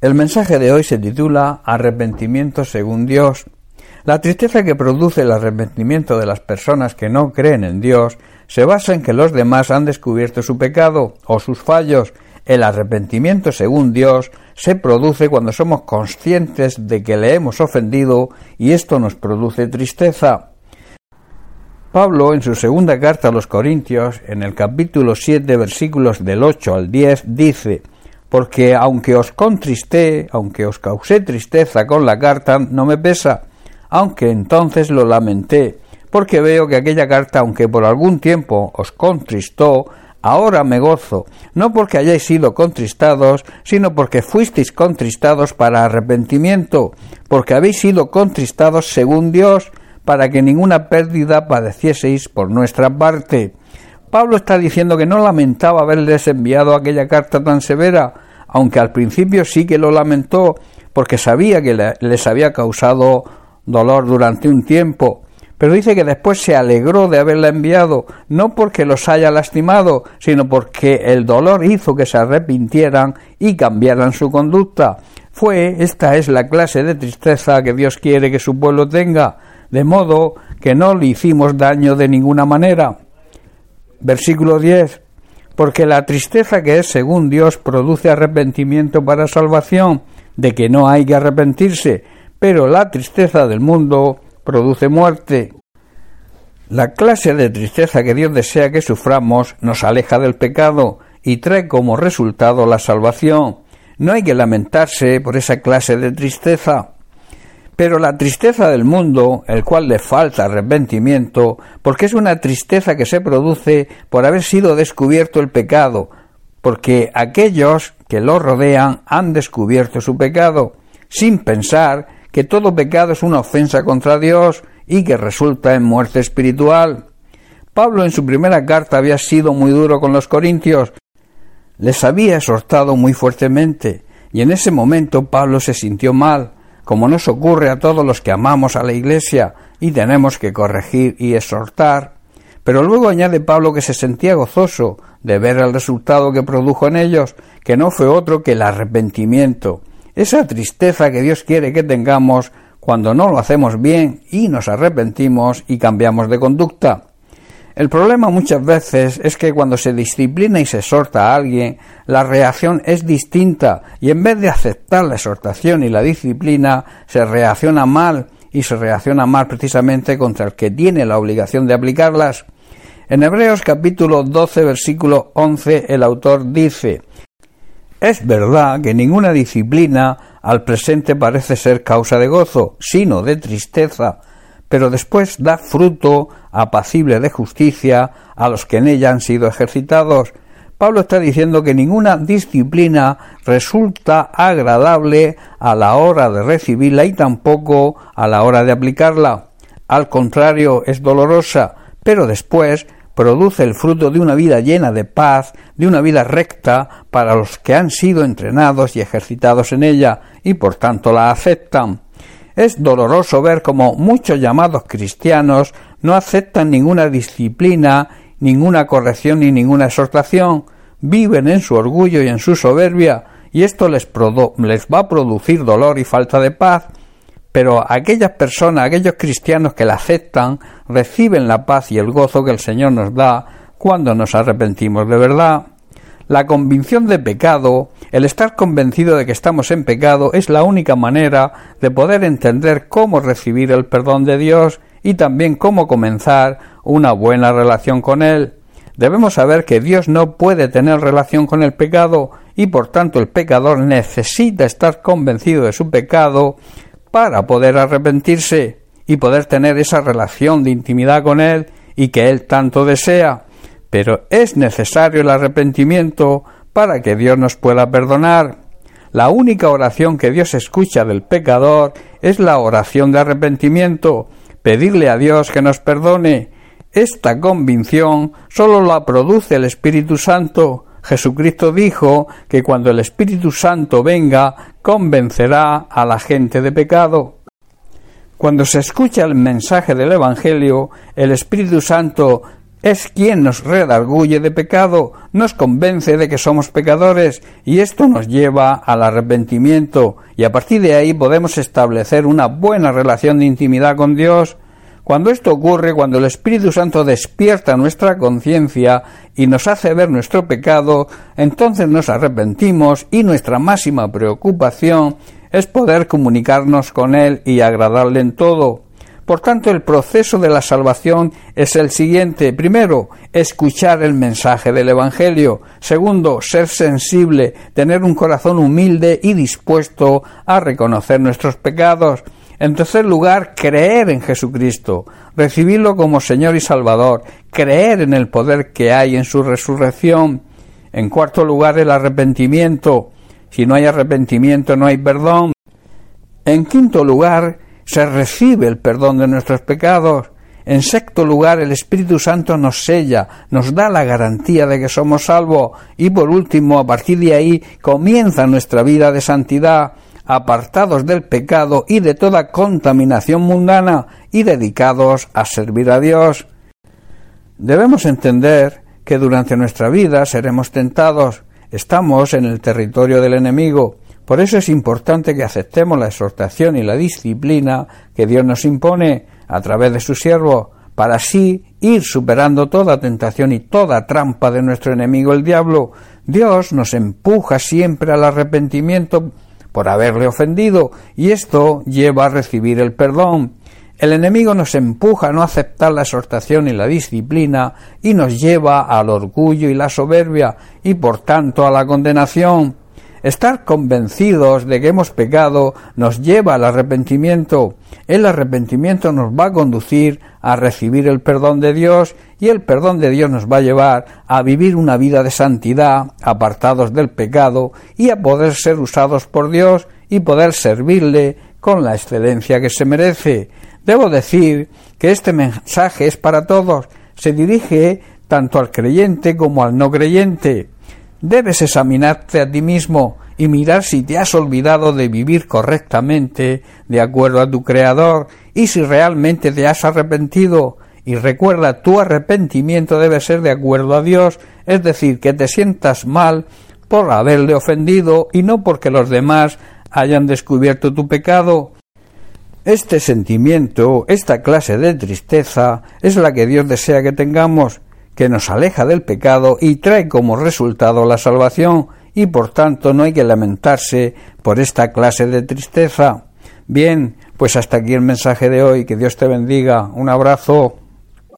El mensaje de hoy se titula Arrepentimiento según Dios. La tristeza que produce el arrepentimiento de las personas que no creen en Dios se basa en que los demás han descubierto su pecado o sus fallos. El arrepentimiento según Dios se produce cuando somos conscientes de que le hemos ofendido y esto nos produce tristeza. Pablo, en su segunda carta a los Corintios, en el capítulo 7, versículos del 8 al 10, dice porque aunque os contristé, aunque os causé tristeza con la carta, no me pesa, aunque entonces lo lamenté, porque veo que aquella carta, aunque por algún tiempo os contristó, ahora me gozo, no porque hayáis sido contristados, sino porque fuisteis contristados para arrepentimiento, porque habéis sido contristados según Dios, para que ninguna pérdida padecieseis por nuestra parte. Pablo está diciendo que no lamentaba haberles enviado aquella carta tan severa, aunque al principio sí que lo lamentó, porque sabía que les había causado dolor durante un tiempo, pero dice que después se alegró de haberla enviado, no porque los haya lastimado, sino porque el dolor hizo que se arrepintieran y cambiaran su conducta. Fue, esta es la clase de tristeza que Dios quiere que su pueblo tenga, de modo que no le hicimos daño de ninguna manera. Versículo 10. Porque la tristeza que es según Dios produce arrepentimiento para salvación, de que no hay que arrepentirse, pero la tristeza del mundo produce muerte. La clase de tristeza que Dios desea que suframos nos aleja del pecado y trae como resultado la salvación. No hay que lamentarse por esa clase de tristeza. Pero la tristeza del mundo, el cual le falta arrepentimiento, porque es una tristeza que se produce por haber sido descubierto el pecado, porque aquellos que lo rodean han descubierto su pecado, sin pensar que todo pecado es una ofensa contra Dios y que resulta en muerte espiritual. Pablo en su primera carta había sido muy duro con los corintios, les había exhortado muy fuertemente, y en ese momento Pablo se sintió mal, como nos ocurre a todos los que amamos a la Iglesia y tenemos que corregir y exhortar. Pero luego añade Pablo que se sentía gozoso de ver el resultado que produjo en ellos, que no fue otro que el arrepentimiento, esa tristeza que Dios quiere que tengamos cuando no lo hacemos bien y nos arrepentimos y cambiamos de conducta. El problema muchas veces es que cuando se disciplina y se exhorta a alguien, la reacción es distinta y en vez de aceptar la exhortación y la disciplina, se reacciona mal y se reacciona mal precisamente contra el que tiene la obligación de aplicarlas. En Hebreos capítulo 12 versículo 11 el autor dice Es verdad que ninguna disciplina al presente parece ser causa de gozo, sino de tristeza, pero después da fruto apacible de justicia a los que en ella han sido ejercitados. Pablo está diciendo que ninguna disciplina resulta agradable a la hora de recibirla y tampoco a la hora de aplicarla. Al contrario, es dolorosa, pero después produce el fruto de una vida llena de paz, de una vida recta para los que han sido entrenados y ejercitados en ella y por tanto la aceptan. Es doloroso ver cómo muchos llamados cristianos no aceptan ninguna disciplina, ninguna corrección ni ninguna exhortación, viven en su orgullo y en su soberbia, y esto les, les va a producir dolor y falta de paz, pero aquellas personas, aquellos cristianos que la aceptan, reciben la paz y el gozo que el Señor nos da cuando nos arrepentimos de verdad. La convicción de pecado, el estar convencido de que estamos en pecado, es la única manera de poder entender cómo recibir el perdón de Dios y también cómo comenzar una buena relación con Él. Debemos saber que Dios no puede tener relación con el pecado y por tanto el pecador necesita estar convencido de su pecado para poder arrepentirse y poder tener esa relación de intimidad con Él y que Él tanto desea pero es necesario el arrepentimiento para que Dios nos pueda perdonar. La única oración que Dios escucha del pecador es la oración de arrepentimiento, pedirle a Dios que nos perdone. Esta convicción sólo la produce el Espíritu Santo. Jesucristo dijo que cuando el Espíritu Santo venga, convencerá a la gente de pecado. Cuando se escucha el mensaje del Evangelio, el Espíritu Santo es quien nos redarguye de pecado, nos convence de que somos pecadores y esto nos lleva al arrepentimiento y a partir de ahí podemos establecer una buena relación de intimidad con Dios. Cuando esto ocurre, cuando el Espíritu Santo despierta nuestra conciencia y nos hace ver nuestro pecado, entonces nos arrepentimos y nuestra máxima preocupación es poder comunicarnos con Él y agradarle en todo. Por tanto, el proceso de la salvación es el siguiente. Primero, escuchar el mensaje del Evangelio. Segundo, ser sensible, tener un corazón humilde y dispuesto a reconocer nuestros pecados. En tercer lugar, creer en Jesucristo, recibirlo como Señor y Salvador, creer en el poder que hay en su resurrección. En cuarto lugar, el arrepentimiento. Si no hay arrepentimiento, no hay perdón. En quinto lugar, se recibe el perdón de nuestros pecados. En sexto lugar, el Espíritu Santo nos sella, nos da la garantía de que somos salvos. Y por último, a partir de ahí, comienza nuestra vida de santidad, apartados del pecado y de toda contaminación mundana y dedicados a servir a Dios. Debemos entender que durante nuestra vida seremos tentados, estamos en el territorio del enemigo, por eso es importante que aceptemos la exhortación y la disciplina que Dios nos impone a través de su siervo, para así ir superando toda tentación y toda trampa de nuestro enemigo el diablo. Dios nos empuja siempre al arrepentimiento por haberle ofendido, y esto lleva a recibir el perdón. El enemigo nos empuja a no aceptar la exhortación y la disciplina, y nos lleva al orgullo y la soberbia, y por tanto a la condenación. Estar convencidos de que hemos pecado nos lleva al arrepentimiento. El arrepentimiento nos va a conducir a recibir el perdón de Dios y el perdón de Dios nos va a llevar a vivir una vida de santidad, apartados del pecado y a poder ser usados por Dios y poder servirle con la excelencia que se merece. Debo decir que este mensaje es para todos, se dirige tanto al creyente como al no creyente. Debes examinarte a ti mismo y mirar si te has olvidado de vivir correctamente de acuerdo a tu Creador y si realmente te has arrepentido. Y recuerda, tu arrepentimiento debe ser de acuerdo a Dios, es decir, que te sientas mal por haberle ofendido y no porque los demás hayan descubierto tu pecado. Este sentimiento, esta clase de tristeza, es la que Dios desea que tengamos, que nos aleja del pecado y trae como resultado la salvación, y por tanto no hay que lamentarse por esta clase de tristeza. Bien, pues hasta aquí el mensaje de hoy, que Dios te bendiga, un abrazo.